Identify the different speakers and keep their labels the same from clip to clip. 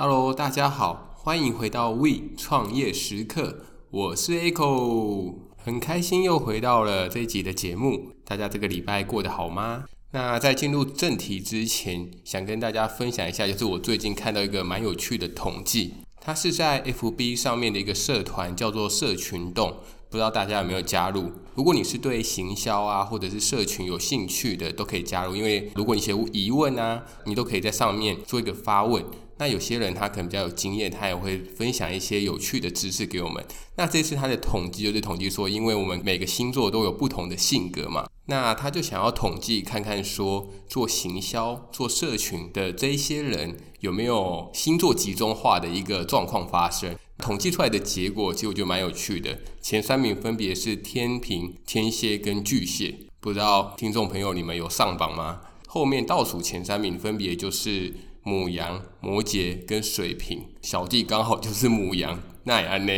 Speaker 1: Hello，大家好，欢迎回到 We 创业时刻，我是 Echo，很开心又回到了这一集的节目。大家这个礼拜过得好吗？那在进入正题之前，想跟大家分享一下，就是我最近看到一个蛮有趣的统计，它是在 FB 上面的一个社团，叫做社群动。不知道大家有没有加入？如果你是对行销啊，或者是社群有兴趣的，都可以加入。因为如果你有疑问啊，你都可以在上面做一个发问。那有些人他可能比较有经验，他也会分享一些有趣的知识给我们。那这次他的统计就是统计说，因为我们每个星座都有不同的性格嘛，那他就想要统计看看说，做行销、做社群的这些人有没有星座集中化的一个状况发生。统计出来的结果其实我觉得蛮有趣的，前三名分别是天秤、天蝎跟巨蟹，不知道听众朋友你们有上榜吗？后面倒数前三名分别就是母羊、摩羯跟水瓶，小弟刚好就是母羊，那也安呢。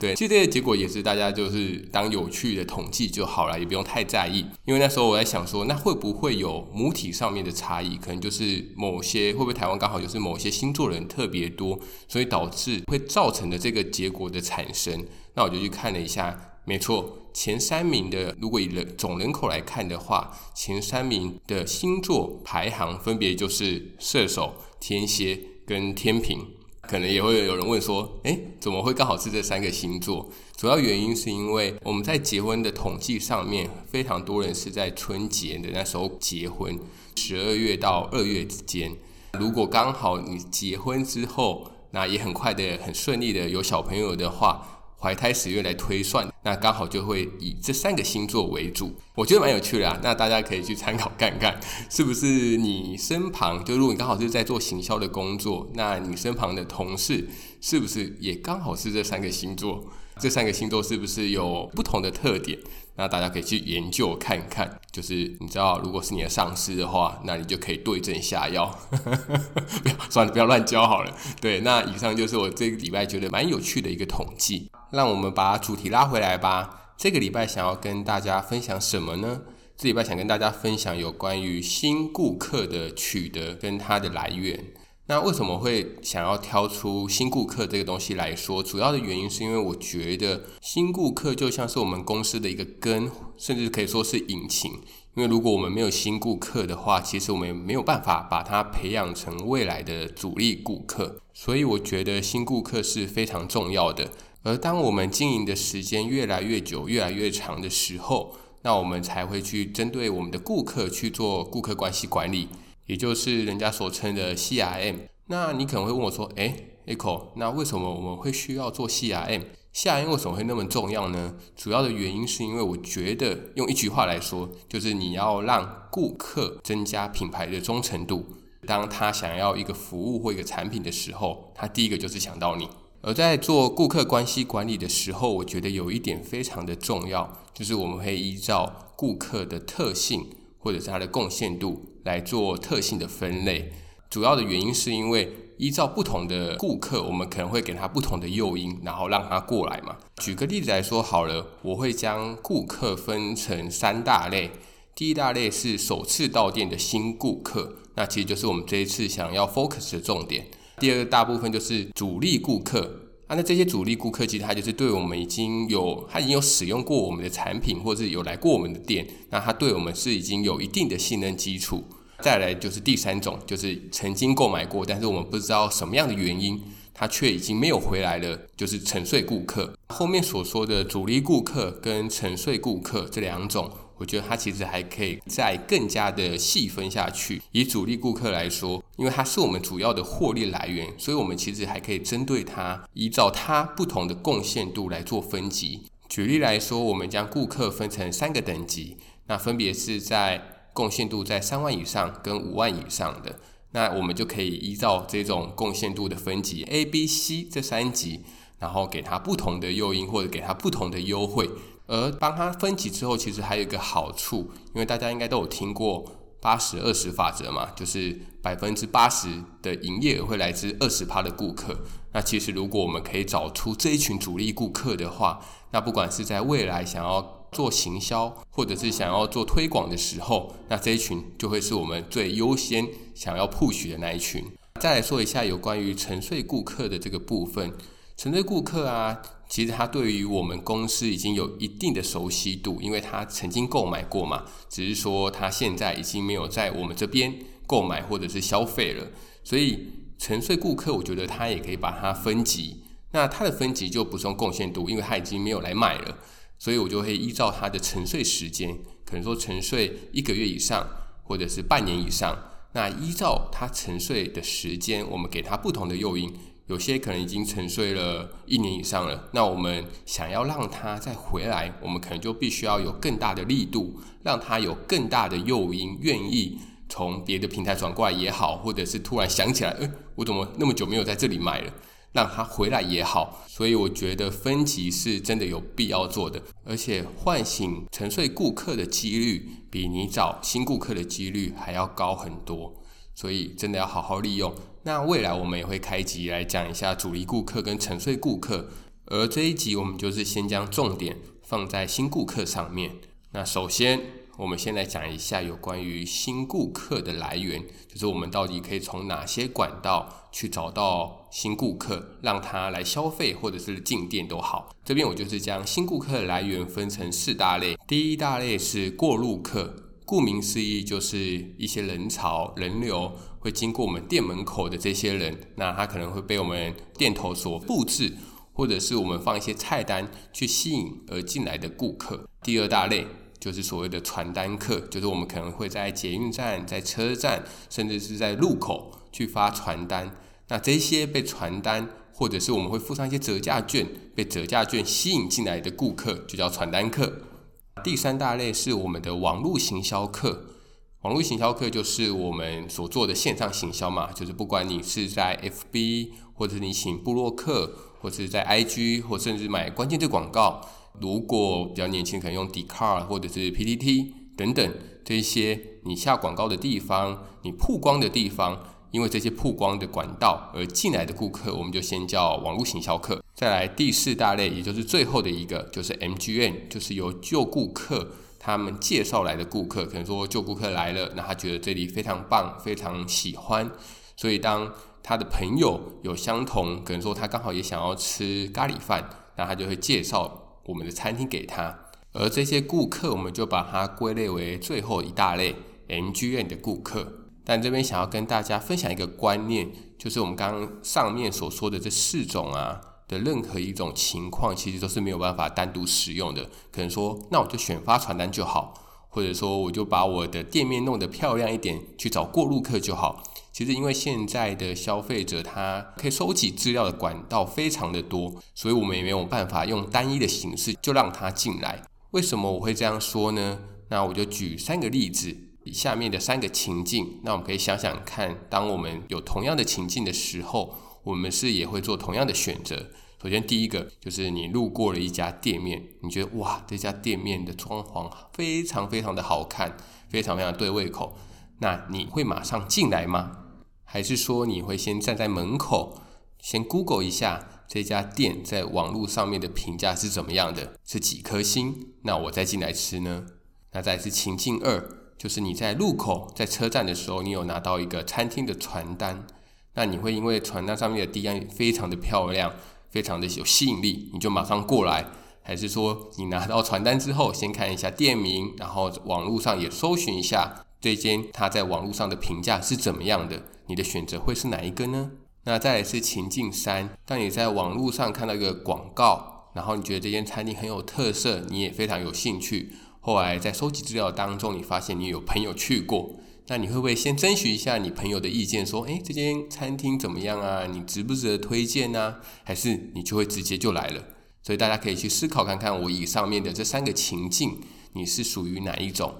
Speaker 1: 对，其实这些结果也是大家就是当有趣的统计就好了，也不用太在意。因为那时候我在想说，那会不会有母体上面的差异？可能就是某些会不会台湾刚好就是某些星座人特别多，所以导致会造成的这个结果的产生。那我就去看了一下，没错，前三名的如果以人总人口来看的话，前三名的星座排行分别就是射手、天蝎跟天秤。可能也会有人问说，诶，怎么会刚好是这三个星座？主要原因是因为我们在结婚的统计上面，非常多人是在春节的那时候结婚，十二月到二月之间。如果刚好你结婚之后，那也很快的、很顺利的有小朋友的话。怀胎十月来推算，那刚好就会以这三个星座为主，我觉得蛮有趣的啊。那大家可以去参考看看，是不是你身旁，就如果你刚好是在做行销的工作，那你身旁的同事是不是也刚好是这三个星座？这三个星座是不是有不同的特点？那大家可以去研究看看。就是你知道，如果是你的上司的话，那你就可以对症下药。不 要算了，不要乱教好了。对，那以上就是我这个礼拜觉得蛮有趣的一个统计。让我们把主题拉回来吧。这个礼拜想要跟大家分享什么呢？这礼拜想跟大家分享有关于新顾客的取得跟它的来源。那为什么会想要挑出新顾客这个东西来说？主要的原因是因为我觉得新顾客就像是我们公司的一个根，甚至可以说是引擎。因为如果我们没有新顾客的话，其实我们没有办法把它培养成未来的主力顾客。所以我觉得新顾客是非常重要的。而当我们经营的时间越来越久、越来越长的时候，那我们才会去针对我们的顾客去做顾客关系管理。也就是人家所称的 CRM。那你可能会问我说：“诶，Echo，那为什么我们会需要做 CRM？CRM 为什么会那么重要呢？主要的原因是因为我觉得用一句话来说，就是你要让顾客增加品牌的忠诚度。当他想要一个服务或一个产品的时候，他第一个就是想到你。而在做顾客关系管理的时候，我觉得有一点非常的重要，就是我们会依照顾客的特性或者是他的贡献度。来做特性的分类，主要的原因是因为依照不同的顾客，我们可能会给他不同的诱因，然后让他过来嘛。举个例子来说好了，我会将顾客分成三大类。第一大类是首次到店的新顾客，那其实就是我们这一次想要 focus 的重点。第二个大部分就是主力顾客。啊，那这些主力顾客其实他就是对我们已经有，他已经有使用过我们的产品，或者是有来过我们的店，那他对我们是已经有一定的信任基础。再来就是第三种，就是曾经购买过，但是我们不知道什么样的原因，他却已经没有回来了，就是沉睡顾客。后面所说的主力顾客跟沉睡顾客这两种。我觉得它其实还可以再更加的细分下去。以主力顾客来说，因为它是我们主要的获利来源，所以我们其实还可以针对它，依照它不同的贡献度来做分级。举例来说，我们将顾客分成三个等级，那分别是在贡献度在三万以上跟五万以上的，那我们就可以依照这种贡献度的分级 A、B、C 这三级，然后给它不同的诱因或者给它不同的优惠。而帮他分级之后，其实还有一个好处，因为大家应该都有听过八十二十法则嘛，就是百分之八十的营业额会来自二十趴的顾客。那其实如果我们可以找出这一群主力顾客的话，那不管是在未来想要做行销，或者是想要做推广的时候，那这一群就会是我们最优先想要 push 的那一群。再来说一下有关于沉睡顾客的这个部分。沉睡顾客啊，其实他对于我们公司已经有一定的熟悉度，因为他曾经购买过嘛。只是说他现在已经没有在我们这边购买或者是消费了。所以沉睡顾客，我觉得他也可以把它分级。那他的分级就不是用贡献度，因为他已经没有来买了，所以我就会依照他的沉睡时间，可能说沉睡一个月以上，或者是半年以上。那依照他沉睡的时间，我们给他不同的诱因。有些可能已经沉睡了一年以上了，那我们想要让他再回来，我们可能就必须要有更大的力度，让他有更大的诱因，愿意从别的平台转过来也好，或者是突然想起来，诶，我怎么那么久没有在这里买了？让他回来也好，所以我觉得分级是真的有必要做的，而且唤醒沉睡顾客的几率比你找新顾客的几率还要高很多，所以真的要好好利用。那未来我们也会开集来讲一下主力顾客跟沉睡顾客，而这一集我们就是先将重点放在新顾客上面。那首先。我们先来讲一下有关于新顾客的来源，就是我们到底可以从哪些管道去找到新顾客，让他来消费或者是进店都好。这边我就是将新顾客的来源分成四大类。第一大类是过路客，顾名思义就是一些人潮、人流会经过我们店门口的这些人，那他可能会被我们店头所布置，或者是我们放一些菜单去吸引而进来的顾客。第二大类。就是所谓的传单客，就是我们可能会在捷运站、在车站，甚至是在路口去发传单。那这些被传单，或者是我们会附上一些折价券，被折价券吸引进来的顾客，就叫传单客。第三大类是我们的网络行销课，网络行销课就是我们所做的线上行销嘛，就是不管你是在 FB，或者是你请部落客，或是在 IG，或甚至买关键字广告。如果比较年轻，可能用 d c a r 或者是 PTT 等等这些你下广告的地方，你曝光的地方，因为这些曝光的管道而进来的顾客，我们就先叫网络行销客。再来第四大类，也就是最后的一个，就是 MGN，就是由旧顾客他们介绍来的顾客，可能说旧顾客来了，那他觉得这里非常棒，非常喜欢，所以当他的朋友有相同，可能说他刚好也想要吃咖喱饭，那他就会介绍。我们的餐厅给他，而这些顾客，我们就把它归类为最后一大类 MGN 的顾客。但这边想要跟大家分享一个观念，就是我们刚刚上面所说的这四种啊的任何一种情况，其实都是没有办法单独使用的。可能说，那我就选发传单就好，或者说我就把我的店面弄得漂亮一点，去找过路客就好。其实，因为现在的消费者他可以收集资料的管道非常的多，所以我们也没有办法用单一的形式就让他进来。为什么我会这样说呢？那我就举三个例子，下面的三个情境，那我们可以想想看，当我们有同样的情境的时候，我们是也会做同样的选择。首先，第一个就是你路过了一家店面，你觉得哇，这家店面的装潢非常非常的好看，非常非常对胃口，那你会马上进来吗？还是说你会先站在门口，先 Google 一下这家店在网络上面的评价是怎么样的，是几颗星？那我再进来吃呢？那再是情境二，就是你在路口、在车站的时候，你有拿到一个餐厅的传单，那你会因为传单上面的地案非常的漂亮，非常的有吸引力，你就马上过来？还是说你拿到传单之后，先看一下店名，然后网络上也搜寻一下这间它在网络上的评价是怎么样的？你的选择会是哪一个呢？那再来是情境三，当你在网络上看到一个广告，然后你觉得这间餐厅很有特色，你也非常有兴趣。后来在收集资料当中，你发现你有朋友去过，那你会不会先征询一下你朋友的意见，说，诶，这间餐厅怎么样啊？你值不值得推荐呢？还是你就会直接就来了？所以大家可以去思考看看，我以上面的这三个情境，你是属于哪一种？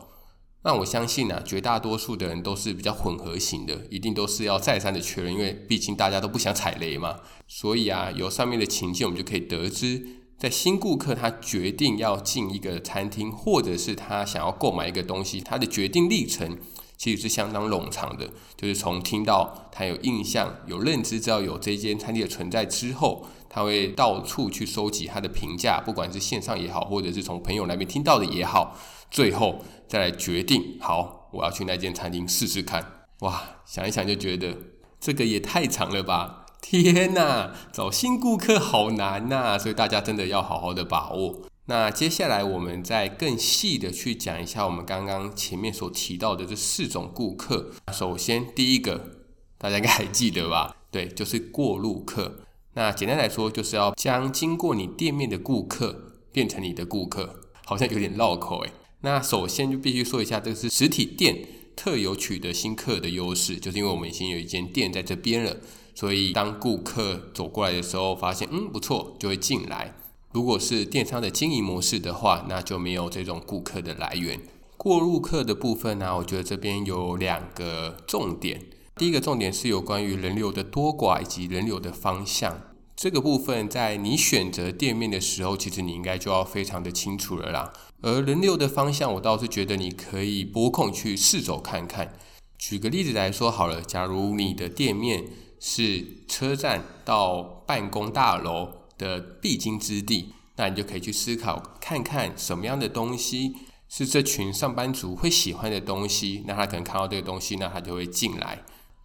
Speaker 1: 那我相信啊，绝大多数的人都是比较混合型的，一定都是要再三的确认，因为毕竟大家都不想踩雷嘛。所以啊，由上面的情境，我们就可以得知，在新顾客他决定要进一个餐厅，或者是他想要购买一个东西，他的决定历程其实是相当冗长的。就是从听到他有印象、有认知，知道有这间餐厅的存在之后，他会到处去收集他的评价，不管是线上也好，或者是从朋友那边听到的也好，最后。再来决定，好，我要去那间餐厅试试看。哇，想一想就觉得这个也太长了吧！天哪，找新顾客好难呐，所以大家真的要好好的把握。那接下来我们再更细的去讲一下我们刚刚前面所提到的这四种顾客。首先第一个，大家应该还记得吧？对，就是过路客。那简单来说，就是要将经过你店面的顾客变成你的顾客，好像有点绕口诶。那首先就必须说一下，这个是实体店特有取得新客的优势，就是因为我们已经有一间店在这边了，所以当顾客走过来的时候，发现嗯不错，就会进来。如果是电商的经营模式的话，那就没有这种顾客的来源。过路客的部分呢、我觉得这边有两个重点。第一个重点是有关于人流的多寡以及人流的方向。这个部分在你选择店面的时候，其实你应该就要非常的清楚了啦。而人流的方向，我倒是觉得你可以拨空去四走看看。举个例子来说好了，假如你的店面是车站到办公大楼的必经之地，那你就可以去思考看看什么样的东西是这群上班族会喜欢的东西，那他可能看到这个东西，那他就会进来。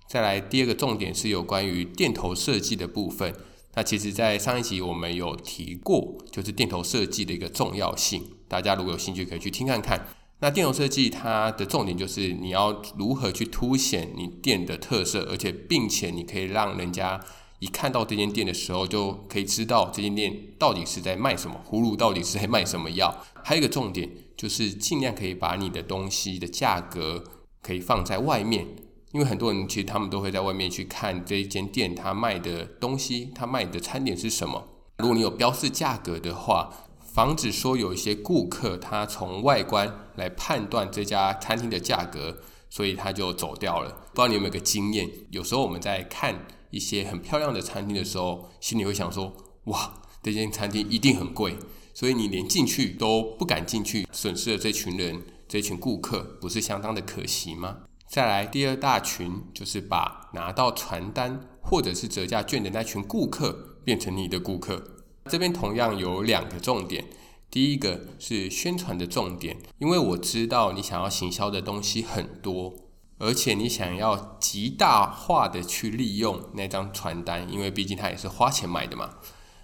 Speaker 1: 再来第二个重点是有关于店头设计的部分。那其实，在上一集我们有提过，就是店头设计的一个重要性。大家如果有兴趣，可以去听看看。那店头设计它的重点就是你要如何去凸显你店的特色，而且并且你可以让人家一看到这间店的时候，就可以知道这间店到底是在卖什么，葫芦到底是在卖什么药。还有一个重点就是尽量可以把你的东西的价格可以放在外面。因为很多人其实他们都会在外面去看这一间店，他卖的东西，他卖的餐点是什么。如果你有标示价格的话，防止说有一些顾客他从外观来判断这家餐厅的价格，所以他就走掉了。不知道你有没有个经验？有时候我们在看一些很漂亮的餐厅的时候，心里会想说：哇，这间餐厅一定很贵，所以你连进去都不敢进去，损失了这群人，这群顾客，不是相当的可惜吗？再来第二大群，就是把拿到传单或者是折价券的那群顾客变成你的顾客。这边同样有两个重点，第一个是宣传的重点，因为我知道你想要行销的东西很多，而且你想要极大化的去利用那张传单，因为毕竟它也是花钱买的嘛。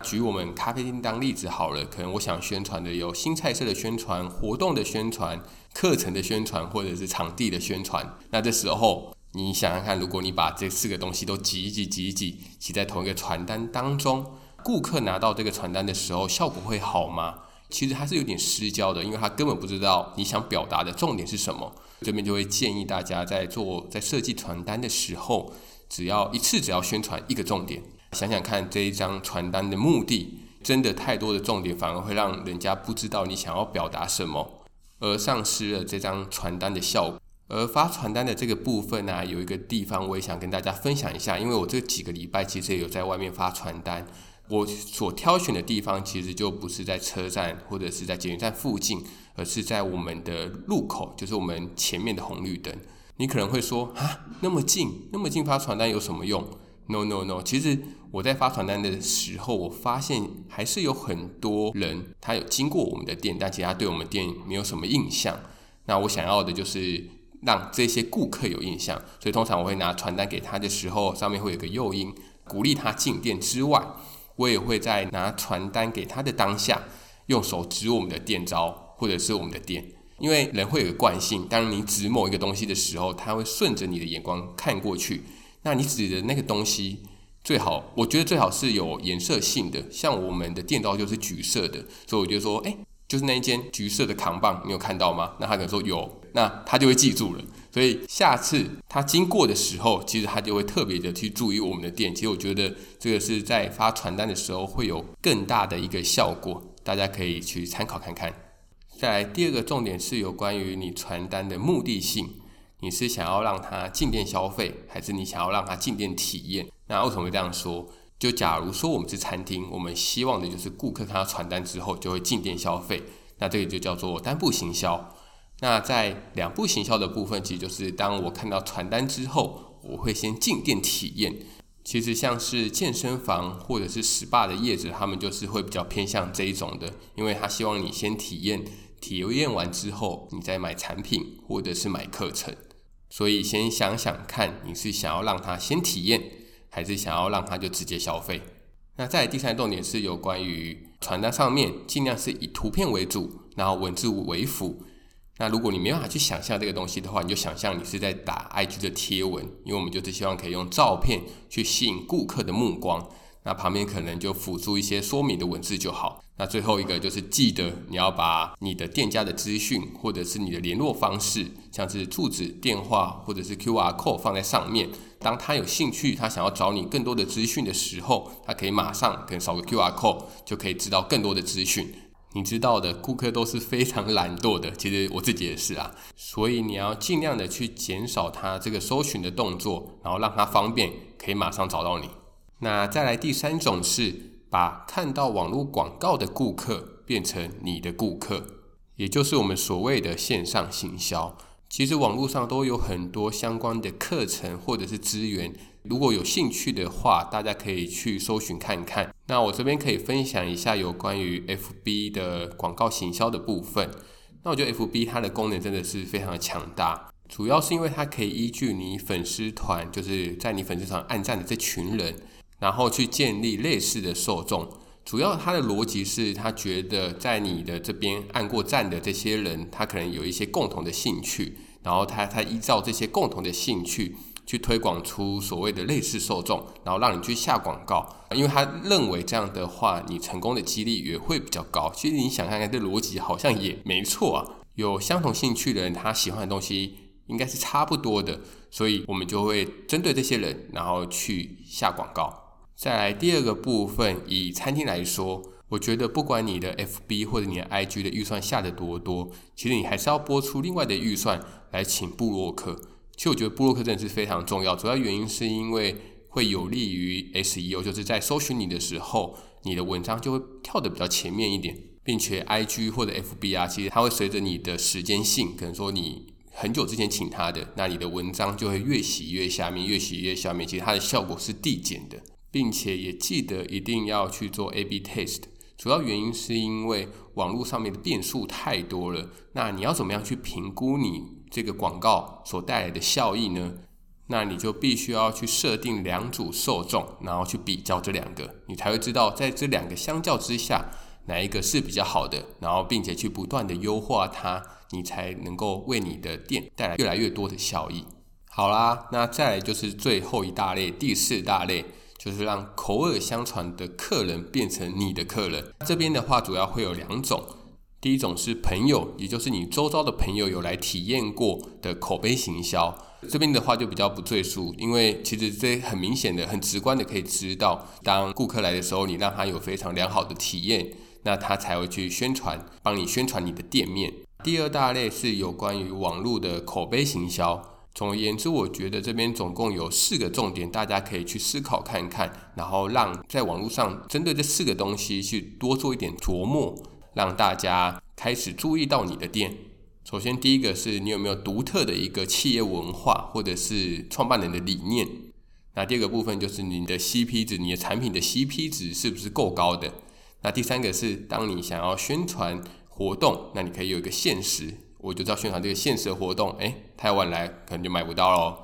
Speaker 1: 举我们咖啡厅当例子好了，可能我想宣传的有新菜色的宣传、活动的宣传、课程的宣传，或者是场地的宣传。那这时候你想想看，如果你把这四个东西都挤一挤、挤一挤，挤在同一个传单当中，顾客拿到这个传单的时候，效果会好吗？其实还是有点失焦的，因为他根本不知道你想表达的重点是什么。这边就会建议大家在做在设计传单的时候，只要一次只要宣传一个重点。想想看，这一张传单的目的，真的太多的重点，反而会让人家不知道你想要表达什么，而丧失了这张传单的效果。而发传单的这个部分呢、有一个地方我也想跟大家分享一下，因为我这几个礼拜其实也有在外面发传单，我所挑选的地方其实就不是在车站或者是在捷运站附近，而是在我们的路口，就是我们前面的红绿灯。你可能会说啊，那么近，那么近发传单有什么用？No no no，其实我在发传单的时候，我发现还是有很多人他有经过我们的店，但其实他对我们店没有什么印象。那我想要的就是让这些顾客有印象，所以通常我会拿传单给他的时候，上面会有个诱因，鼓励他进店之外，我也会在拿传单给他的当下，用手指我们的店招或者是我们的店，因为人会有惯性，当你指某一个东西的时候，他会顺着你的眼光看过去。那你指的那个东西最好，我觉得最好是有颜色性的，像我们的店招就是橘色的，所以我就说，哎，就是那一间橘色的扛棒，你有看到吗？那他可能说有，那他就会记住了。所以下次他经过的时候，其实他就会特别的去注意我们的店。其实我觉得这个是在发传单的时候会有更大的一个效果，大家可以去参考看看。再来第二个重点是有关于你传单的目的性。你是想要让他进店消费，还是你想要让他进店体验？那为什么会这样说？就假如说我们是餐厅，我们希望的就是顾客看到传单之后就会进店消费，那这个就叫做单步行销。那在两步行销的部分，其实就是当我看到传单之后，我会先进店体验。其实像是健身房或者是 SPA 的业者，他们就是会比较偏向这一种的，因为他希望你先体验，体验完之后，你再买产品或者是买课程。所以先想想看，你是想要让他先体验，还是想要让他就直接消费？那再来第三个重点是有关于传单上面尽量是以图片为主，然后文字为辅。那如果你没办法去想象这个东西的话，你就想象你是在打 IG 的贴文，因为我们就是希望可以用照片去吸引顾客的目光。那旁边可能就辅助一些说明的文字就好。那最后一个就是记得你要把你的店家的资讯或者是你的联络方式，像是住址、电话或者是 QR code 放在上面。当他有兴趣，他想要找你更多的资讯的时候，他可以马上可能扫个 QR code 就可以知道更多的资讯。你知道的，顾客都是非常懒惰的，其实我自己也是啊。所以你要尽量的去减少他这个搜寻的动作，然后让他方便可以马上找到你。那再来第三种是把看到网络广告的顾客变成你的顾客，也就是我们所谓的线上行销。其实网络上都有很多相关的课程或者是资源。如果有兴趣的话，大家可以去搜寻看看。那我这边可以分享一下有关于 FB 的广告行销的部分。那我觉得 FB 它的功能真的是非常的强大，主要是因为它可以依据你粉丝团，就是在你粉丝团按赞的这群人，然后去建立类似的受众。主要它的逻辑是，他觉得在你的这边按过赞的这些人，他可能有一些共同的兴趣，然后他他依照这些共同的兴趣。去推广出所谓的类似受众，然后让你去下广告，因为他认为这样的话，你成功的几率也会比较高。其实你想看看，这逻辑好像也没错啊。有相同兴趣的人，他喜欢的东西应该是差不多的，所以我们就会针对这些人，然后去下广告。再来第二个部分，以餐厅来说，我觉得不管你的 FB 或者你的 IG 的预算下得多多，其实你还是要拨出另外的预算来请部落客。其实我觉得布洛克真的是非常重要，主要原因是因为会有利于 SEO，就是在搜寻你的时候，你的文章就会跳得比较前面一点，并且 IG 或者 FB 啊，其实它会随着你的时间性，可能说你很久之前请他的，那你的文章就会越洗越下面，越洗越下面，其实它的效果是递减的，并且也记得一定要去做 A/B test，主要原因是因为网络上面的变数太多了，那你要怎么样去评估你这个广告所带来的效益呢？那你就必须要去设定两组受众，然后去比较这两个，你才会知道在这两个相较之下，哪一个是比较好的，然后并且去不断的优化它，你才能够为你的店带来越来越多的效益。好啦，那再来就是最后一大类，第四大类就是让口耳相传的客人变成你的客人。这边的话主要会有两种。第一种是朋友，也就是你周遭的朋友有来体验过的口碑行销，这边的话就比较不赘述，因为其实这很明显的、很直观的可以知道，当顾客来的时候，你让他有非常良好的体验，那他才会去宣传，帮你宣传你的店面。第二大类是有关于网络的口碑行销。总而言之，我觉得这边总共有四个重点，大家可以去思考看看，然后让在网络上针对这四个东西去多做一点琢磨。让大家开始注意到你的店。首先，第一个是你有没有独特的一个企业文化，或者是创办人的理念。那第二个部分就是你的 CP 值，你的产品的 CP 值是不是够高的？那第三个是，当你想要宣传活动，那你可以有一个限时，我就知道宣传这个限时的活动，诶，太晚来可能就买不到喽。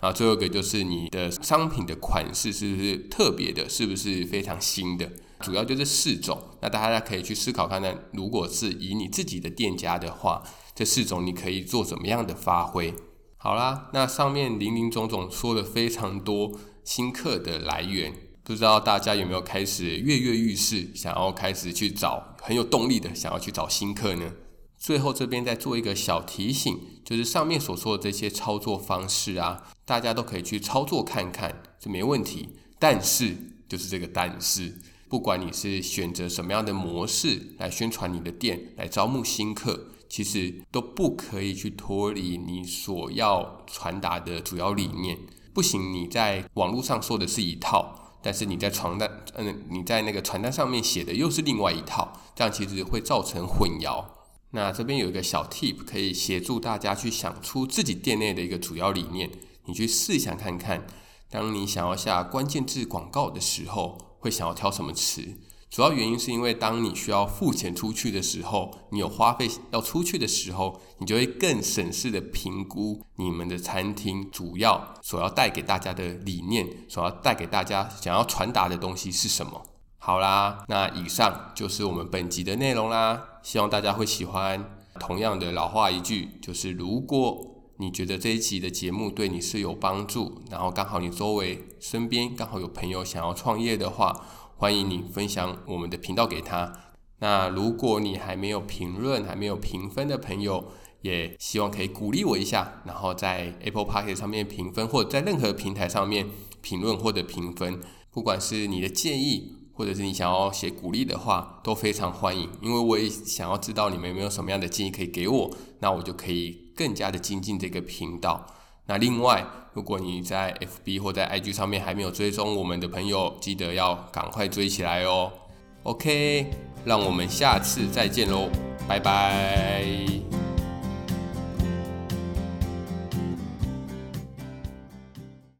Speaker 1: 然后最后一个就是你的商品的款式是不是特别的，是不是非常新的？主要就这四种，那大家可以去思考看看，如果是以你自己的店家的话，这四种你可以做怎么样的发挥？好啦，那上面林林总总说了非常多新客的来源，不知道大家有没有开始跃跃欲试，想要开始去找很有动力的想要去找新客呢？最后这边再做一个小提醒，就是上面所说的这些操作方式啊，大家都可以去操作看看，这没问题。但是就是这个但是。不管你是选择什么样的模式来宣传你的店，来招募新客，其实都不可以去脱离你所要传达的主要理念。不行，你在网络上说的是一套，但是你在传单，嗯，你在那个传单上面写的又是另外一套，这样其实会造成混淆。那这边有一个小 tip 可以协助大家去想出自己店内的一个主要理念，你去试想看看，当你想要下关键字广告的时候。会想要挑什么词？主要原因是因为当你需要付钱出去的时候，你有花费要出去的时候，你就会更审视的评估你们的餐厅主要所要带给大家的理念，所要带给大家想要传达的东西是什么。好啦，那以上就是我们本集的内容啦，希望大家会喜欢。同样的老话一句，就是如果你觉得这一集的节目对你是有帮助，然后刚好你周围身边刚好有朋友想要创业的话，欢迎你分享我们的频道给他。那如果你还没有评论、还没有评分的朋友，也希望可以鼓励我一下，然后在 Apple Podcast 上面评分，或者在任何平台上面评论或者评分，不管是你的建议，或者是你想要写鼓励的话，都非常欢迎。因为我也想要知道你们有没有什么样的建议可以给我，那我就可以。更加的精进这个频道。那另外，如果你在 FB 或在 IG 上面还没有追踪我们的朋友，记得要赶快追起来哦。OK，让我们下次再见喽，拜拜。